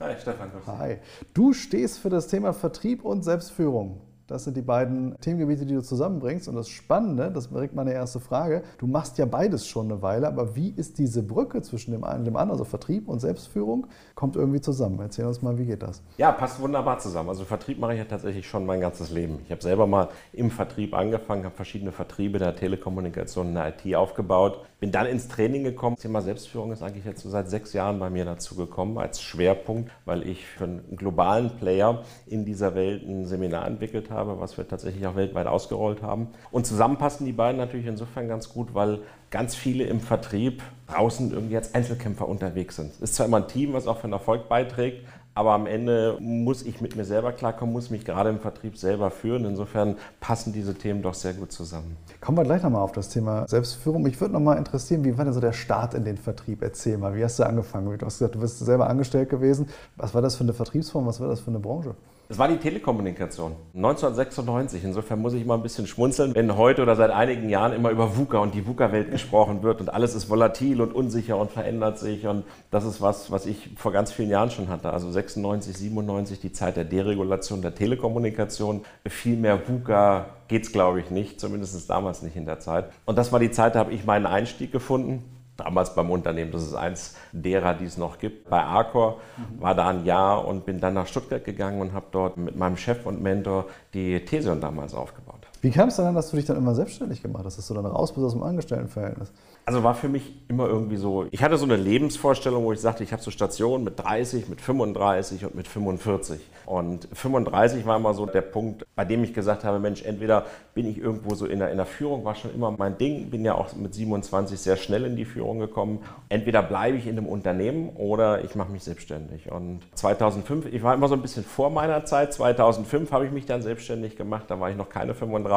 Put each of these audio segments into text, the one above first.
Hi Stefan. Hi. Du stehst für das Thema Vertrieb und Selbstführung. Das sind die beiden Themengebiete, die du zusammenbringst. Und das Spannende, das direkt meine erste Frage, du machst ja beides schon eine Weile, aber wie ist diese Brücke zwischen dem einen und dem anderen, also Vertrieb und Selbstführung, kommt irgendwie zusammen? Erzähl uns mal, wie geht das? Ja, passt wunderbar zusammen. Also Vertrieb mache ich ja tatsächlich schon mein ganzes Leben. Ich habe selber mal im Vertrieb angefangen, habe verschiedene Vertriebe der Telekommunikation in der IT aufgebaut, bin dann ins Training gekommen. Das Thema Selbstführung ist eigentlich jetzt so seit sechs Jahren bei mir dazu gekommen als Schwerpunkt, weil ich für einen globalen Player in dieser Welt ein Seminar entwickelt habe habe, was wir tatsächlich auch weltweit ausgerollt haben. Und zusammen passen die beiden natürlich insofern ganz gut, weil ganz viele im Vertrieb draußen irgendwie als Einzelkämpfer unterwegs sind. Ist zwar immer ein Team, was auch für den Erfolg beiträgt, aber am Ende muss ich mit mir selber klarkommen, muss mich gerade im Vertrieb selber führen. Insofern passen diese Themen doch sehr gut zusammen. Kommen wir gleich nochmal auf das Thema Selbstführung. Mich würde nochmal interessieren, wie war denn so der Start in den Vertrieb? Erzähl mal, wie hast du angefangen? Du hast gesagt, du bist selber angestellt gewesen. Was war das für eine Vertriebsform? Was war das für eine Branche? Es war die Telekommunikation 1996. Insofern muss ich immer ein bisschen schmunzeln, wenn heute oder seit einigen Jahren immer über VUCA und die VUCA-Welt gesprochen wird und alles ist volatil und unsicher und verändert sich. Und das ist was, was ich vor ganz vielen Jahren schon hatte. Also 96, 97, die Zeit der Deregulation der Telekommunikation. Viel mehr VUCA geht es, glaube ich, nicht, zumindest damals nicht in der Zeit. Und das war die Zeit, da habe ich meinen Einstieg gefunden damals beim Unternehmen, das ist eins derer, die es noch gibt. Bei Arcor war da ein Jahr und bin dann nach Stuttgart gegangen und habe dort mit meinem Chef und Mentor die Thesion damals aufgebaut. Wie kam es dann, dass du dich dann immer selbstständig gemacht hast, dass du dann raus bist aus dem Angestelltenverhältnis? Also war für mich immer irgendwie so, ich hatte so eine Lebensvorstellung, wo ich sagte, ich habe so Stationen mit 30, mit 35 und mit 45. Und 35 war immer so der Punkt, bei dem ich gesagt habe, Mensch, entweder bin ich irgendwo so in der, in der Führung, war schon immer mein Ding, bin ja auch mit 27 sehr schnell in die Führung gekommen. Entweder bleibe ich in einem Unternehmen oder ich mache mich selbstständig. Und 2005, ich war immer so ein bisschen vor meiner Zeit, 2005 habe ich mich dann selbstständig gemacht, da war ich noch keine 35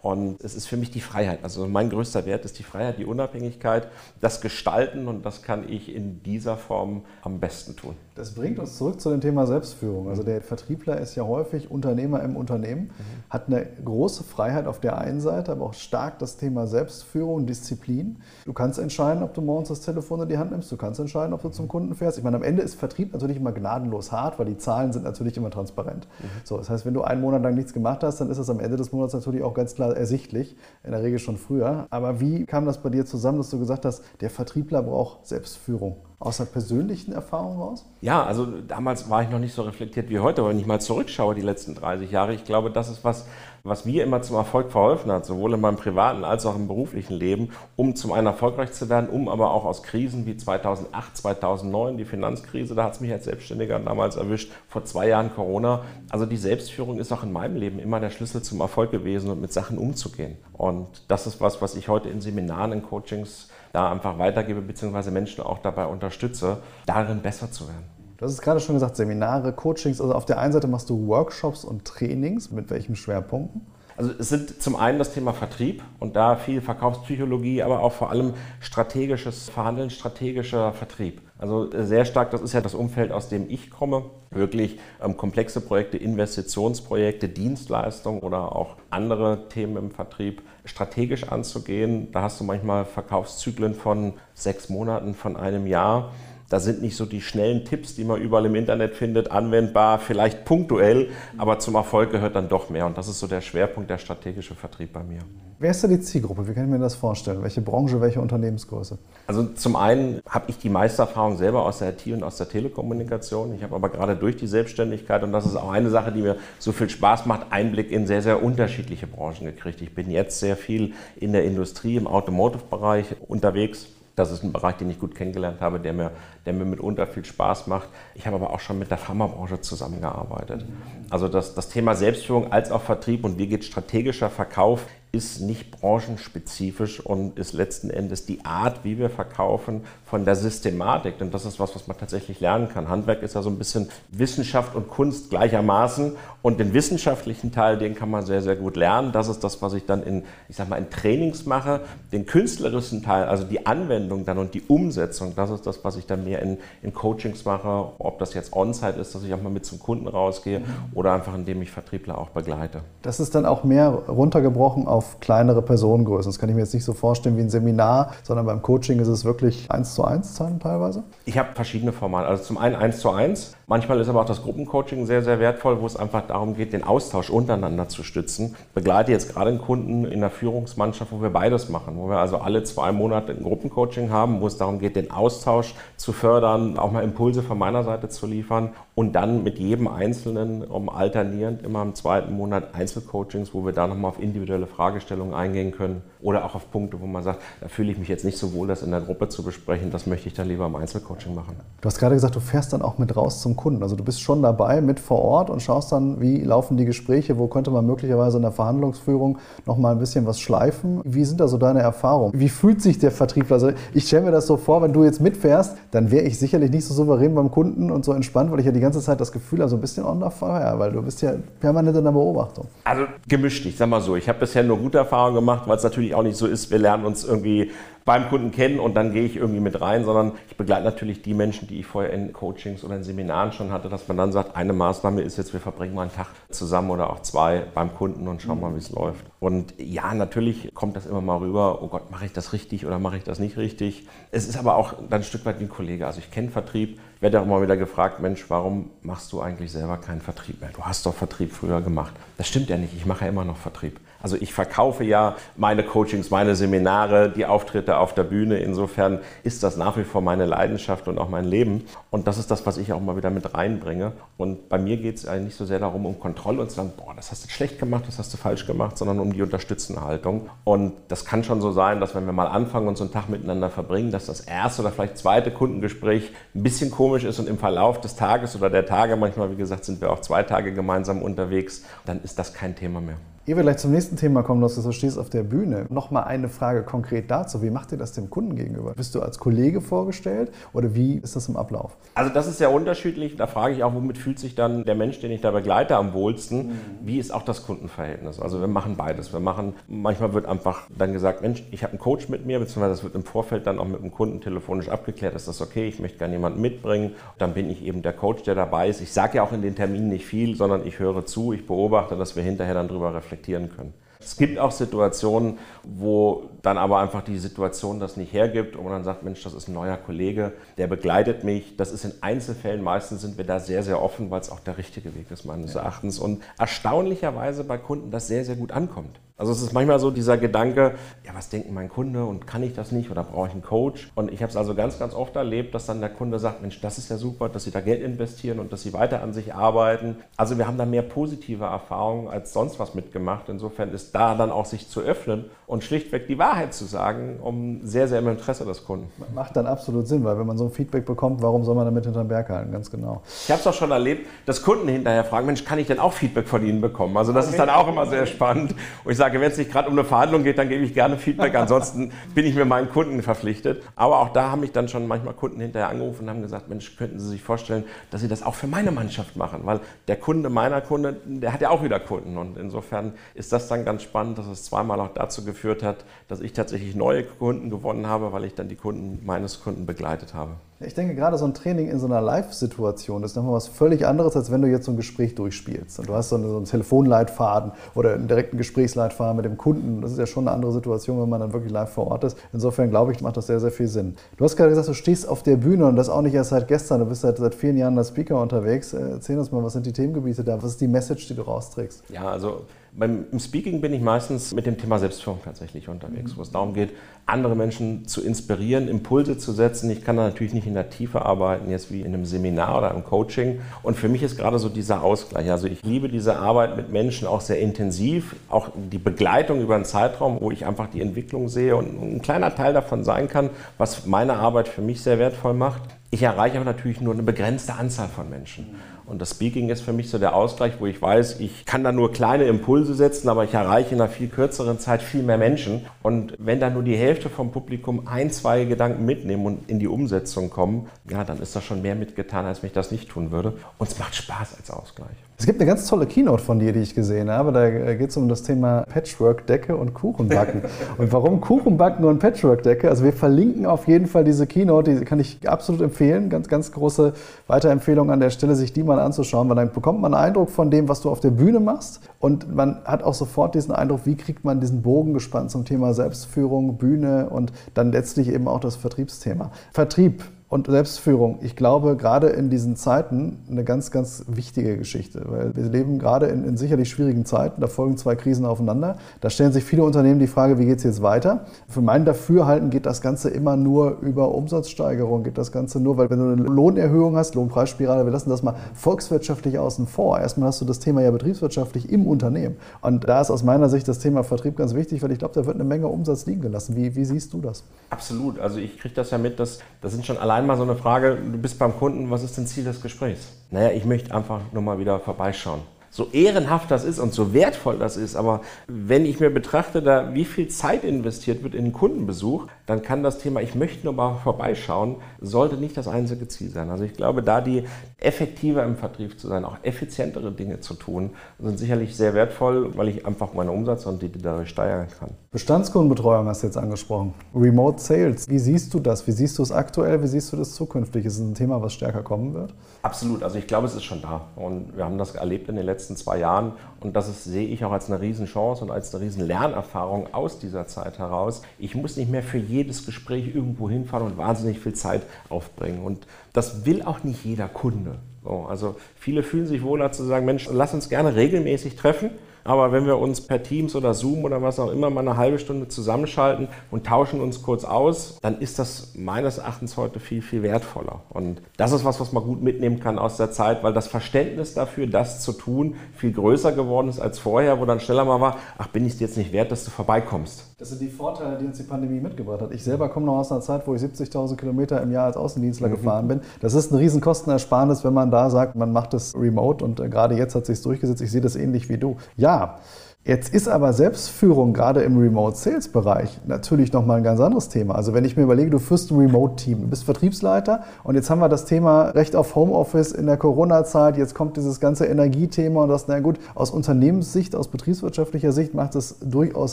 und es ist für mich die Freiheit. Also mein größter Wert ist die Freiheit, die Unabhängigkeit, das Gestalten und das kann ich in dieser Form am besten tun. Das bringt uns zurück zu dem Thema Selbstführung. Also der Vertriebler ist ja häufig Unternehmer im Unternehmen, mhm. hat eine große Freiheit auf der einen Seite, aber auch stark das Thema Selbstführung, Disziplin. Du kannst entscheiden, ob du morgens das Telefon in die Hand nimmst, du kannst entscheiden, ob du zum Kunden fährst. Ich meine, am Ende ist Vertrieb natürlich immer gnadenlos hart, weil die Zahlen sind natürlich immer transparent. Mhm. So, das heißt, wenn du einen Monat lang nichts gemacht hast, dann ist es am Ende des Monats natürlich auch ganz klar ersichtlich, in der Regel schon früher. Aber wie kam das bei dir zusammen, dass du gesagt hast, der Vertriebler braucht Selbstführung? Aus der persönlichen Erfahrung raus? Ja, also damals war ich noch nicht so reflektiert wie heute, wenn ich mal zurückschaue, die letzten 30 Jahre, ich glaube, das ist was, was mir immer zum Erfolg verholfen hat, sowohl in meinem privaten als auch im beruflichen Leben, um zum einen erfolgreich zu werden, um aber auch aus Krisen wie 2008, 2009, die Finanzkrise, da hat es mich als Selbstständiger damals erwischt, vor zwei Jahren Corona. Also die Selbstführung ist auch in meinem Leben immer der Schlüssel zum Erfolg gewesen und mit Sachen umzugehen. Und das ist was, was ich heute in Seminaren, in Coachings da einfach weitergebe, beziehungsweise Menschen auch dabei unterstütze, darin besser zu werden. Du hast es gerade schon gesagt, Seminare, Coachings. Also auf der einen Seite machst du Workshops und Trainings. Mit welchen Schwerpunkten? Also es sind zum einen das Thema Vertrieb und da viel Verkaufspsychologie, aber auch vor allem strategisches Verhandeln, strategischer Vertrieb. Also sehr stark, das ist ja das Umfeld, aus dem ich komme. Wirklich ähm, komplexe Projekte, Investitionsprojekte, Dienstleistungen oder auch andere Themen im Vertrieb strategisch anzugehen. Da hast du manchmal Verkaufszyklen von sechs Monaten, von einem Jahr. Da sind nicht so die schnellen Tipps, die man überall im Internet findet, anwendbar, vielleicht punktuell, aber zum Erfolg gehört dann doch mehr. Und das ist so der Schwerpunkt, der strategische Vertrieb bei mir. Wer ist da die Zielgruppe? Wie kann ich mir das vorstellen? Welche Branche, welche Unternehmensgröße? Also zum einen habe ich die meiste Erfahrung selber aus der IT und aus der Telekommunikation. Ich habe aber gerade durch die Selbstständigkeit, und das ist auch eine Sache, die mir so viel Spaß macht, Einblick in sehr, sehr unterschiedliche Branchen gekriegt. Ich bin jetzt sehr viel in der Industrie, im Automotive-Bereich unterwegs das ist ein Bereich, den ich gut kennengelernt habe, der mir, der mir mitunter viel Spaß macht. Ich habe aber auch schon mit der Pharmabranche zusammengearbeitet. Also das, das Thema Selbstführung als auch Vertrieb und wie geht strategischer Verkauf ist nicht branchenspezifisch und ist letzten Endes die Art, wie wir verkaufen, von der Systematik. Und das ist was, was man tatsächlich lernen kann. Handwerk ist ja so ein bisschen Wissenschaft und Kunst gleichermaßen. Und den wissenschaftlichen Teil, den kann man sehr, sehr gut lernen. Das ist das, was ich dann in, ich sag mal, in Trainings mache. Den künstlerischen Teil, also die Anwendung dann und die Umsetzung, das ist das, was ich dann mehr in, in Coachings mache. Ob das jetzt On-Site ist, dass ich auch mal mit zum Kunden rausgehe oder einfach indem ich Vertriebler auch begleite. Das ist dann auch mehr runtergebrochen auf kleinere Personengrößen. Das kann ich mir jetzt nicht so vorstellen wie ein Seminar, sondern beim Coaching ist es wirklich eins zu eins teilweise? Ich habe verschiedene Formate. Also zum einen eins zu eins. Manchmal ist aber auch das Gruppencoaching sehr, sehr wertvoll, wo es einfach darum geht, den Austausch untereinander zu stützen. Ich begleite jetzt gerade einen Kunden in der Führungsmannschaft, wo wir beides machen, wo wir also alle zwei Monate ein Gruppencoaching haben, wo es darum geht, den Austausch zu fördern, auch mal Impulse von meiner Seite zu liefern und dann mit jedem Einzelnen um alternierend immer im zweiten Monat Einzelcoachings, wo wir da nochmal auf individuelle Fragestellungen eingehen können oder auch auf Punkte, wo man sagt, da fühle ich mich jetzt nicht so wohl, das in der Gruppe zu besprechen, das möchte ich dann lieber im Einzelcoaching machen. Du hast gerade gesagt, du fährst dann auch mit raus zum Kunden. Also du bist schon dabei mit vor Ort und schaust dann, wie laufen die Gespräche, wo könnte man möglicherweise in der Verhandlungsführung noch mal ein bisschen was schleifen. Wie sind da so deine Erfahrungen? Wie fühlt sich der Vertriebler? Also ich stelle mir das so vor, wenn du jetzt mitfährst, dann wäre ich sicherlich nicht so souverän beim Kunden und so entspannt, weil ich ja die ganze Zeit das Gefühl habe, so ein bisschen on fire, weil du bist ja permanent in der Beobachtung. Also gemischt, ich sag mal so. Ich habe bisher nur gute Erfahrungen gemacht, weil es natürlich auch nicht so ist, wir lernen uns irgendwie beim Kunden kennen und dann gehe ich irgendwie mit rein, sondern ich begleite natürlich die Menschen, die ich vorher in Coachings oder in Seminaren schon hatte, dass man dann sagt, eine Maßnahme ist jetzt, wir verbringen mal einen Tag zusammen oder auch zwei beim Kunden und schauen mal, wie es läuft. Und ja, natürlich kommt das immer mal rüber, oh Gott, mache ich das richtig oder mache ich das nicht richtig. Es ist aber auch dann ein Stück weit wie ein Kollege. Also ich kenne Vertrieb, werde auch immer wieder gefragt, Mensch, warum machst du eigentlich selber keinen Vertrieb mehr? Du hast doch Vertrieb früher gemacht. Das stimmt ja nicht, ich mache ja immer noch Vertrieb. Also ich verkaufe ja meine Coachings, meine Seminare, die Auftritte auf der Bühne. Insofern ist das nach wie vor meine Leidenschaft und auch mein Leben. Und das ist das, was ich auch mal wieder mit reinbringe. Und bei mir geht es eigentlich nicht so sehr darum, um Kontrolle und zu sagen, boah, das hast du schlecht gemacht, das hast du falsch gemacht, sondern um die unterstützende Haltung. Und das kann schon so sein, dass wenn wir mal anfangen und so einen Tag miteinander verbringen, dass das erste oder vielleicht zweite Kundengespräch ein bisschen komisch ist und im Verlauf des Tages oder der Tage, manchmal wie gesagt, sind wir auch zwei Tage gemeinsam unterwegs, dann ist das kein Thema mehr. Ehe wir gleich zum nächsten Thema kommen, dass du so stehst auf der Bühne, nochmal eine Frage konkret dazu. Wie macht ihr das dem Kunden gegenüber? Bist du als Kollege vorgestellt oder wie ist das im Ablauf? Also das ist sehr unterschiedlich. Da frage ich auch, womit fühlt sich dann der Mensch, den ich da begleite, am wohlsten? Mhm. Wie ist auch das Kundenverhältnis? Also wir machen beides. Wir machen, manchmal wird einfach dann gesagt, Mensch, ich habe einen Coach mit mir, beziehungsweise das wird im Vorfeld dann auch mit dem Kunden telefonisch abgeklärt, ist das okay, ich möchte gerne jemanden mitbringen. Dann bin ich eben der Coach, der dabei ist. Ich sage ja auch in den Terminen nicht viel, sondern ich höre zu, ich beobachte, dass wir hinterher dann drüber reflektieren reflektieren können. Es gibt auch Situationen, wo dann aber einfach die Situation das nicht hergibt und man dann sagt, Mensch, das ist ein neuer Kollege, der begleitet mich. Das ist in Einzelfällen, meistens sind wir da sehr, sehr offen, weil es auch der richtige Weg ist meines Erachtens. Und erstaunlicherweise bei Kunden das sehr, sehr gut ankommt. Also es ist manchmal so dieser Gedanke, ja, was denkt mein Kunde und kann ich das nicht oder brauche ich einen Coach? Und ich habe es also ganz, ganz oft erlebt, dass dann der Kunde sagt, Mensch, das ist ja super, dass Sie da Geld investieren und dass Sie weiter an sich arbeiten. Also wir haben da mehr positive Erfahrungen als sonst was mitgemacht. Insofern ist da dann auch sich zu öffnen und schlichtweg die Wahrheit zu sagen, um sehr, sehr im Interesse des Kunden. Macht dann absolut Sinn, weil wenn man so ein Feedback bekommt, warum soll man damit hinterm Berg halten? Ganz genau. Ich habe es auch schon erlebt, dass Kunden hinterher fragen, Mensch, kann ich denn auch Feedback von Ihnen bekommen? Also das okay. ist dann auch immer sehr spannend. Und ich sage, sage, wenn es nicht gerade um eine Verhandlung geht, dann gebe ich gerne Feedback. Ansonsten bin ich mir meinen Kunden verpflichtet. Aber auch da haben mich dann schon manchmal Kunden hinterher angerufen und haben gesagt, Mensch, könnten Sie sich vorstellen, dass Sie das auch für meine Mannschaft machen? Weil der Kunde meiner Kunde, der hat ja auch wieder Kunden. Und insofern ist das dann ganz spannend, dass es zweimal auch dazu geführt hat, dass ich tatsächlich neue Kunden gewonnen habe, weil ich dann die Kunden meines Kunden begleitet habe. Ich denke, gerade so ein Training in so einer Live-Situation ist nochmal was völlig anderes, als wenn du jetzt so ein Gespräch durchspielst. Und du hast so einen, Telefonleitfaden oder einen direkten Gesprächsleitfaden mit dem Kunden. Das ist ja schon eine andere Situation, wenn man dann wirklich live vor Ort ist. Insofern glaube ich, macht das sehr, sehr viel Sinn. Du hast gerade gesagt, du stehst auf der Bühne und das auch nicht erst seit gestern. Du bist seit, seit vielen Jahren als Speaker unterwegs. Erzähl uns mal, was sind die Themengebiete da? Was ist die Message, die du rausträgst? Ja, also beim, Im Speaking bin ich meistens mit dem Thema Selbstführung tatsächlich unterwegs, wo es darum geht, andere Menschen zu inspirieren, Impulse zu setzen. Ich kann da natürlich nicht in der Tiefe arbeiten, jetzt wie in einem Seminar oder im Coaching. Und für mich ist gerade so dieser Ausgleich. Also ich liebe diese Arbeit mit Menschen auch sehr intensiv, auch die Begleitung über einen Zeitraum, wo ich einfach die Entwicklung sehe und ein kleiner Teil davon sein kann, was meine Arbeit für mich sehr wertvoll macht. Ich erreiche aber natürlich nur eine begrenzte Anzahl von Menschen. Und das Speaking ist für mich so der Ausgleich, wo ich weiß, ich kann da nur kleine Impulse setzen, aber ich erreiche in einer viel kürzeren Zeit viel mehr Menschen. Und wenn da nur die Hälfte vom Publikum ein, zwei Gedanken mitnehmen und in die Umsetzung kommen, ja, dann ist da schon mehr mitgetan, als wenn ich das nicht tun würde. Und es macht Spaß als Ausgleich. Es gibt eine ganz tolle Keynote von dir, die ich gesehen habe. Da geht es um das Thema Patchwork-Decke und Kuchenbacken. und warum Kuchenbacken und Patchwork-Decke? Also wir verlinken auf jeden Fall diese Keynote, die kann ich absolut empfehlen. Ganz, ganz große Weiterempfehlung an der Stelle, sich die mal anzuschauen, weil dann bekommt man einen Eindruck von dem, was du auf der Bühne machst. Und man hat auch sofort diesen Eindruck, wie kriegt man diesen Bogen gespannt zum Thema Selbstführung, Bühne und dann letztlich eben auch das Vertriebsthema. Vertrieb, und Selbstführung, ich glaube, gerade in diesen Zeiten eine ganz, ganz wichtige Geschichte, weil wir leben gerade in, in, sicherlich schwierigen Zeiten, da folgen zwei Krisen aufeinander. Da stellen sich viele Unternehmen die Frage, wie geht es jetzt weiter? Für mein Dafürhalten geht das Ganze immer nur über Umsatzsteigerung, geht das Ganze nur, weil wenn du eine Lohnerhöhung hast, Lohnpreisspirale, wir lassen das mal volkswirtschaftlich außen vor. Erstmal hast du das Thema ja betriebswirtschaftlich im Unternehmen. Und da ist aus meiner Sicht das Thema Vertrieb ganz wichtig, weil ich glaube, da wird eine Menge Umsatz liegen gelassen. Wie, wie siehst du das? Absolut. Also ich kriege das ja mit, dass das sind schon allein einmal so eine Frage, du bist beim Kunden, was ist denn Ziel des Gesprächs? Naja, ich möchte einfach nur mal wieder vorbeischauen so ehrenhaft das ist und so wertvoll das ist, aber wenn ich mir betrachte, da wie viel Zeit investiert wird in den Kundenbesuch, dann kann das Thema, ich möchte nur mal vorbeischauen, sollte nicht das einzige Ziel sein. Also ich glaube, da die effektiver im Vertrieb zu sein, auch effizientere Dinge zu tun, sind sicherlich sehr wertvoll, weil ich einfach meinen Umsatz und die dadurch steigern kann. Bestandskundenbetreuung hast du jetzt angesprochen. Remote Sales, wie siehst du das? Wie siehst du es aktuell? Wie siehst du das zukünftig? Ist es ein Thema, was stärker kommen wird? Absolut. Also ich glaube, es ist schon da. Und wir haben das erlebt in den letzten letzten zwei Jahren. Und das ist, sehe ich auch als eine Riesenchance und als eine riesen Lernerfahrung aus dieser Zeit heraus. Ich muss nicht mehr für jedes Gespräch irgendwo hinfahren und wahnsinnig viel Zeit aufbringen. Und das will auch nicht jeder Kunde. So, also viele fühlen sich wohler zu sagen, Mensch, lass uns gerne regelmäßig treffen. Aber wenn wir uns per Teams oder Zoom oder was auch immer mal eine halbe Stunde zusammenschalten und tauschen uns kurz aus, dann ist das meines Erachtens heute viel, viel wertvoller. Und das ist was, was man gut mitnehmen kann aus der Zeit, weil das Verständnis dafür, das zu tun, viel größer geworden ist als vorher, wo dann schneller mal war, ach, bin ich es jetzt nicht wert, dass du vorbeikommst. Das sind die Vorteile, die uns die Pandemie mitgebracht hat. Ich selber komme noch aus einer Zeit, wo ich 70.000 Kilometer im Jahr als Außendienstler mhm. gefahren bin. Das ist ein riesen Kostenersparnis, wenn man da sagt, man macht es remote und äh, gerade jetzt hat sich durchgesetzt. Ich sehe das ähnlich wie du. Ja, job. Jetzt ist aber Selbstführung gerade im Remote-Sales-Bereich natürlich nochmal ein ganz anderes Thema. Also wenn ich mir überlege, du führst ein Remote-Team, du bist Vertriebsleiter und jetzt haben wir das Thema Recht auf Homeoffice in der Corona-Zeit, jetzt kommt dieses ganze Energiethema und das, na gut, aus Unternehmenssicht, aus betriebswirtschaftlicher Sicht macht es durchaus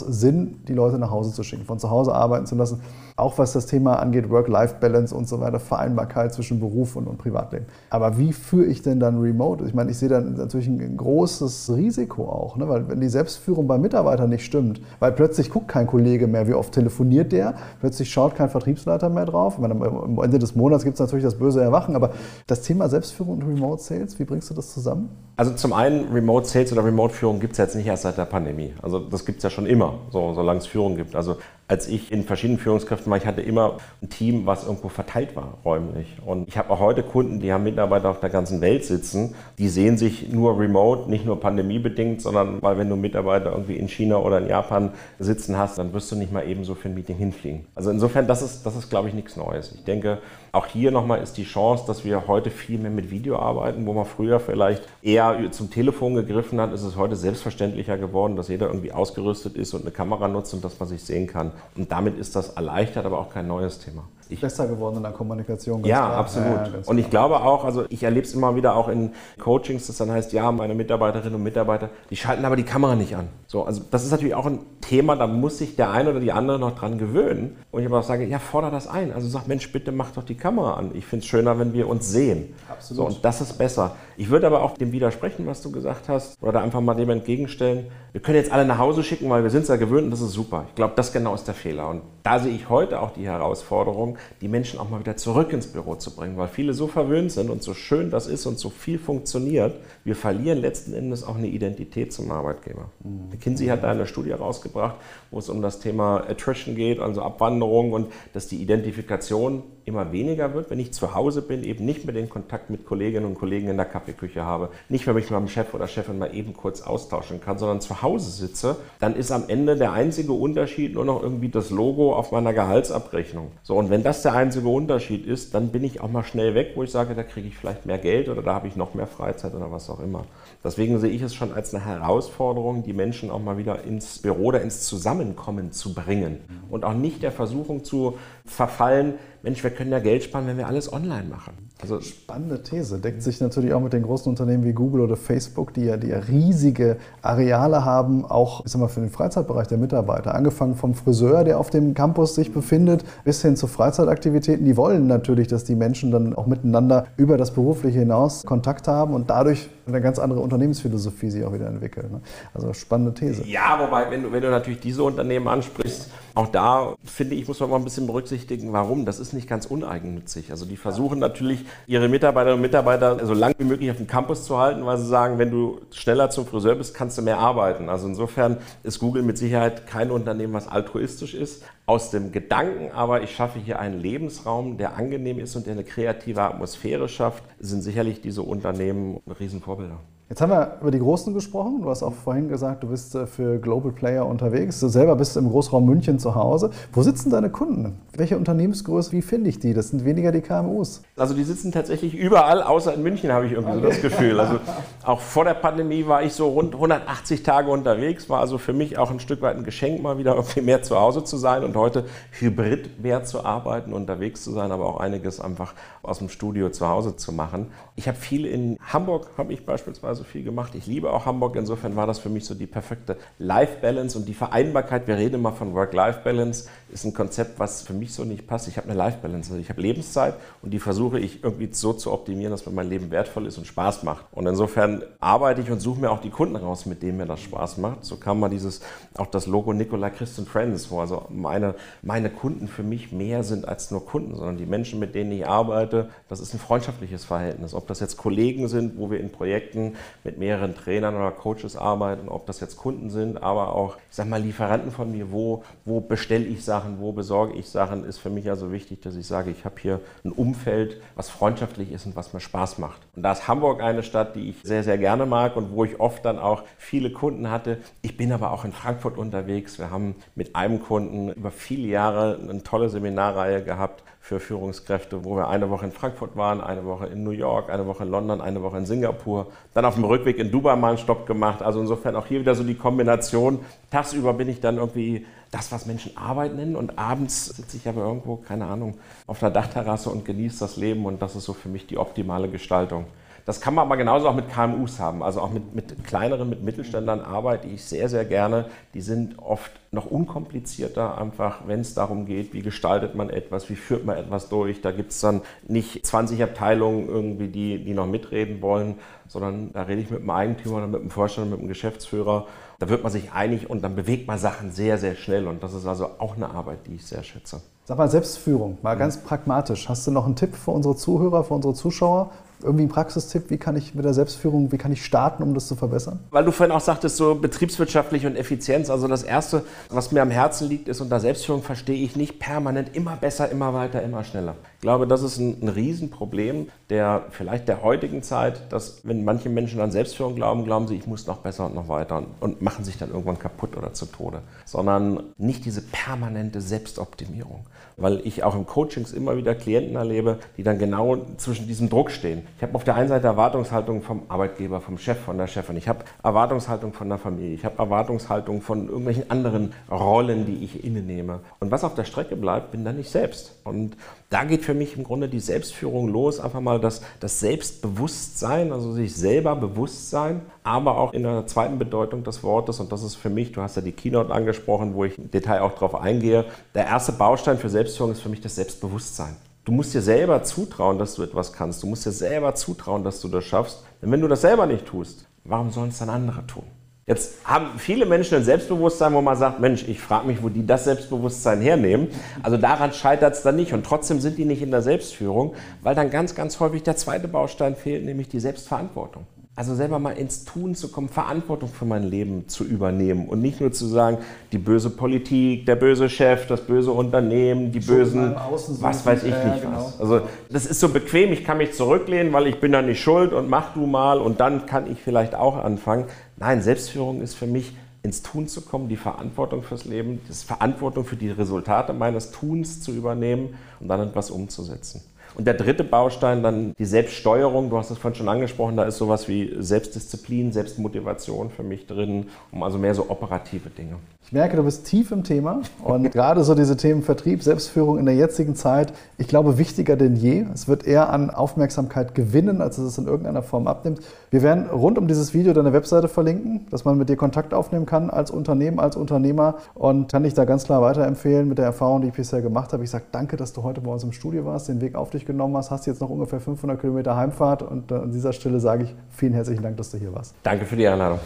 Sinn, die Leute nach Hause zu schicken, von zu Hause arbeiten zu lassen, auch was das Thema angeht, Work-Life-Balance und so weiter, Vereinbarkeit zwischen Beruf und, und Privatleben. Aber wie führe ich denn dann Remote? Ich meine, ich sehe da natürlich ein großes Risiko auch, ne? weil wenn die Selbstführung Selbstführung beim Mitarbeiter nicht stimmt, weil plötzlich guckt kein Kollege mehr, wie oft telefoniert der, plötzlich schaut kein Vertriebsleiter mehr drauf. Meine, am Ende des Monats gibt es natürlich das böse Erwachen, aber das Thema Selbstführung und Remote Sales, wie bringst du das zusammen? Also zum einen, Remote Sales oder Remote Führung gibt es jetzt nicht erst seit der Pandemie. Also das gibt es ja schon immer, so, solange es Führung gibt. Also als ich in verschiedenen Führungskräften war, ich hatte immer ein Team, was irgendwo verteilt war, räumlich. Und ich habe auch heute Kunden, die haben Mitarbeiter auf der ganzen Welt sitzen, die sehen sich nur remote, nicht nur pandemiebedingt, sondern weil wenn du Mitarbeiter irgendwie in China oder in Japan sitzen hast, dann wirst du nicht mal eben so für ein Meeting hinfliegen. Also insofern, das ist, das ist glaube ich, nichts Neues. Ich denke, auch hier nochmal ist die Chance, dass wir heute viel mehr mit Video arbeiten, wo man früher vielleicht eher zum Telefon gegriffen hat, ist es heute selbstverständlicher geworden, dass jeder irgendwie ausgerüstet ist und eine Kamera nutzt und dass man sich sehen kann. Und damit ist das erleichtert, aber auch kein neues Thema ich, besser geworden in der Kommunikation. ja, klar. absolut. Ja, und ich glaube auch, also ich erlebe es immer wieder auch in Coachings, das dann heißt, ja, meine Mitarbeiterinnen und Mitarbeiter, die schalten aber die Kamera nicht an. So, also das ist natürlich auch ein Thema, da muss sich der eine oder die andere noch dran gewöhnen. Und ich aber auch sage, ja, fordere das ein. Also sag, Mensch, bitte mach doch die Kamera an. Ich finde es schöner, wenn wir uns sehen. Absolut. So, und das ist besser. Ich würde aber auch dem widersprechen, was du gesagt hast, oder da einfach mal dem entgegenstellen. Wir können jetzt alle nach Hause schicken, weil wir sind es ja gewöhnt und das ist super. Ich glaube, das genau ist der Fehler. Und da sehe ich heute auch die Herausforderung, die Menschen auch mal wieder zurück ins Büro zu bringen, weil viele so verwöhnt sind und so schön das ist und so viel funktioniert, wir verlieren letzten Endes auch eine Identität zum Arbeitgeber. Mhm. McKinsey hat da eine Studie rausgebracht, wo es um das Thema Attrition geht, also Abwanderung und dass die Identifikation immer weniger wird, wenn ich zu Hause bin, eben nicht mehr den Kontakt mit Kolleginnen und Kollegen in der Kaffeeküche habe, nicht mehr mich mit meinem Chef oder Chefin mal eben kurz austauschen kann, sondern zu Hause sitze, dann ist am Ende der einzige Unterschied nur noch irgendwie das Logo auf meiner Gehaltsabrechnung. So, und wenn das der einzige Unterschied ist, dann bin ich auch mal schnell weg, wo ich sage, da kriege ich vielleicht mehr Geld oder da habe ich noch mehr Freizeit oder was auch immer. Deswegen sehe ich es schon als eine Herausforderung, die Menschen auch mal wieder ins Büro oder ins Zusammenkommen zu bringen und auch nicht der Versuchung zu verfallen, Mensch, wir können ja Geld sparen, wenn wir alles online machen. Also spannende These. Deckt sich natürlich auch mit den großen Unternehmen wie Google oder Facebook, die ja, die ja riesige Areale haben, auch ich sag mal, für den Freizeitbereich der Mitarbeiter. Angefangen vom Friseur, der auf dem Campus sich befindet, bis hin zu Freizeitaktivitäten. Die wollen natürlich, dass die Menschen dann auch miteinander über das Berufliche hinaus Kontakt haben und dadurch eine ganz andere Unternehmensphilosophie sich auch wieder entwickeln. Ne? Also spannende These. Ja, wobei, wenn du, wenn du natürlich diese Unternehmen ansprichst, auch da finde ich, muss man mal ein bisschen berücksichtigen, warum. Das ist nicht ganz uneigennützig. Also die versuchen natürlich, ihre Mitarbeiterinnen und Mitarbeiter so lange wie möglich auf dem Campus zu halten, weil sie sagen, wenn du schneller zum Friseur bist, kannst du mehr arbeiten. Also insofern ist Google mit Sicherheit kein Unternehmen, was altruistisch ist. Aus dem Gedanken aber, ich schaffe hier einen Lebensraum, der angenehm ist und der eine kreative Atmosphäre schafft, sind sicherlich diese Unternehmen Riesenvorbilder. Jetzt haben wir über die Großen gesprochen. Du hast auch vorhin gesagt, du bist äh, für Global Player unterwegs. Du selber bist im Großraum München zu Hause. Wo sitzen deine Kunden? Welche Unternehmensgröße, wie finde ich die? Das sind weniger die KMUs. Also die sitzen tatsächlich überall, außer in München, habe ich irgendwie okay. so das Gefühl. Also auch vor der Pandemie war ich so rund 180 Tage unterwegs. War also für mich auch ein Stück weit ein Geschenk, mal wieder irgendwie mehr zu Hause zu sein und heute hybrid mehr zu arbeiten, unterwegs zu sein, aber auch einiges einfach aus dem Studio zu Hause zu machen. Ich habe viel in Hamburg, habe ich beispielsweise so viel gemacht. Ich liebe auch Hamburg. Insofern war das für mich so die perfekte Life-Balance und die Vereinbarkeit. Wir reden immer von Work-Life-Balance. Ist ein Konzept, was für mich so nicht passt. Ich habe eine Life-Balance. Also ich habe Lebenszeit und die versuche ich irgendwie so zu optimieren, dass mir mein Leben wertvoll ist und Spaß macht. Und insofern arbeite ich und suche mir auch die Kunden raus, mit denen mir das Spaß macht. So kam mal dieses, auch das Logo Nicola Christian Friends, wo also meine, meine Kunden für mich mehr sind als nur Kunden, sondern die Menschen, mit denen ich arbeite, das ist ein freundschaftliches Verhältnis. Ob das jetzt Kollegen sind, wo wir in Projekten mit mehreren Trainern oder Coaches arbeiten, ob das jetzt Kunden sind, aber auch, ich sag mal, Lieferanten von mir, wo, wo bestelle ich Sachen, wo besorge ich Sachen, ist für mich also wichtig, dass ich sage, ich habe hier ein Umfeld, was freundschaftlich ist und was mir Spaß macht. Und da ist Hamburg eine Stadt, die ich sehr, sehr gerne mag und wo ich oft dann auch viele Kunden hatte. Ich bin aber auch in Frankfurt unterwegs. Wir haben mit einem Kunden über viele Jahre eine tolle Seminarreihe gehabt für Führungskräfte, wo wir eine Woche in Frankfurt waren, eine Woche in New York, eine Woche in London, eine Woche in Singapur, dann auf dem Rückweg in Dubai mal einen Stopp gemacht. Also insofern auch hier wieder so die Kombination. Tagsüber bin ich dann irgendwie das, was Menschen Arbeit nennen und abends sitze ich aber irgendwo, keine Ahnung, auf einer Dachterrasse und genieße das Leben und das ist so für mich die optimale Gestaltung. Das kann man aber genauso auch mit KMUs haben. Also auch mit, mit kleineren, mit Mittelständlern arbeite ich sehr, sehr gerne. Die sind oft noch unkomplizierter, einfach wenn es darum geht, wie gestaltet man etwas, wie führt man etwas durch. Da gibt es dann nicht 20 Abteilungen irgendwie, die, die noch mitreden wollen, sondern da rede ich mit dem Eigentümer mit dem Vorstand, mit dem Geschäftsführer. Da wird man sich einig und dann bewegt man Sachen sehr, sehr schnell. Und das ist also auch eine Arbeit, die ich sehr schätze. Sag mal, Selbstführung, mal ganz pragmatisch. Hast du noch einen Tipp für unsere Zuhörer, für unsere Zuschauer? Irgendwie ein Praxistipp, wie kann ich mit der Selbstführung, wie kann ich starten, um das zu verbessern? Weil du vorhin auch sagtest, so betriebswirtschaftlich und Effizienz. Also das Erste, was mir am Herzen liegt, ist, unter Selbstführung verstehe ich nicht permanent immer besser, immer weiter, immer schneller. Ich glaube, das ist ein, ein Riesenproblem der vielleicht der heutigen Zeit, dass wenn manche Menschen an Selbstführung glauben, glauben sie, ich muss noch besser und noch weiter und, und machen sich dann irgendwann kaputt oder zu Tode. Sondern nicht diese permanente Selbstoptimierung weil ich auch im Coachings immer wieder Klienten erlebe, die dann genau zwischen diesem Druck stehen. Ich habe auf der einen Seite Erwartungshaltung vom Arbeitgeber, vom Chef, von der Chefin. Ich habe Erwartungshaltung von der Familie. Ich habe Erwartungshaltung von irgendwelchen anderen Rollen, die ich innenehme. Und was auf der Strecke bleibt, bin dann ich selbst. Und da geht für mich im Grunde die Selbstführung los. Einfach mal das, das Selbstbewusstsein, also sich selber bewusst sein, aber auch in der zweiten Bedeutung des Wortes. Und das ist für mich, du hast ja die Keynote angesprochen, wo ich im Detail auch drauf eingehe. Der erste Baustein für Selbstführung ist für mich das Selbstbewusstsein. Du musst dir selber zutrauen, dass du etwas kannst. Du musst dir selber zutrauen, dass du das schaffst. Denn wenn du das selber nicht tust, warum sollen es dann andere tun? Jetzt haben viele Menschen ein Selbstbewusstsein, wo man sagt, Mensch, ich frage mich, wo die das Selbstbewusstsein hernehmen. Also daran scheitert es dann nicht. Und trotzdem sind die nicht in der Selbstführung, weil dann ganz, ganz häufig der zweite Baustein fehlt, nämlich die Selbstverantwortung. Also selber mal ins Tun zu kommen, Verantwortung für mein Leben zu übernehmen und nicht nur zu sagen, die böse Politik, der böse Chef, das böse Unternehmen, die bösen, was weiß ich Ja, nicht genau. was. Also das ist so bequem, ich kann mich zurücklehnen, weil ich bin da nicht schuld und mach du mal und dann kann ich vielleicht auch anfangen. Nein, Selbstführung ist für mich ins Tun zu kommen, die Verantwortung fürs Leben, die Verantwortung für die Resultate meines Tuns zu übernehmen und dann etwas umzusetzen. Und der dritte Baustein dann die Selbststeuerung, du hast es vorhin schon angesprochen, da ist sowas wie Selbstdisziplin, Selbstmotivation für mich drin, um also mehr so operative Dinge. Ich merke, du bist tief im Thema und gerade so diese Themen Vertrieb, Selbstführung in der jetzigen Zeit, ich glaube, wichtiger denn je. Es wird eher an Aufmerksamkeit gewinnen, als es es in irgendeiner Form abnimmt. Wir werden rund um dieses Video deine Webseite verlinken, dass man mit dir Kontakt aufnehmen kann als Unternehmen, als Unternehmer und kann dich da ganz klar weiterempfehlen mit der Erfahrung, die ich bisher gemacht habe. Ich sage danke, dass du heute bei uns im Studio warst, den Weg auf dich genommen hast, hast jetzt noch ungefähr 500 Kilometer Heimfahrt und äh, an dieser Stelle sage ich vielen herzlichen Dank, dass du hier warst. Danke für die Einladung.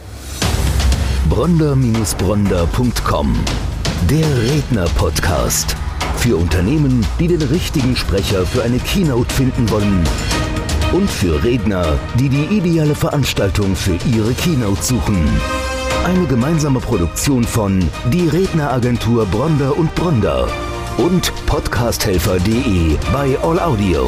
Bronder-Bronder.com Der Redner-Podcast. Für Unternehmen, die den richtigen Sprecher für eine Keynote finden wollen. Und für Redner, die die ideale Veranstaltung für ihre Keynote suchen. Eine gemeinsame Produktion von Die Redneragentur Bronder und Bronder und podcasthelfer.de bei All Audio.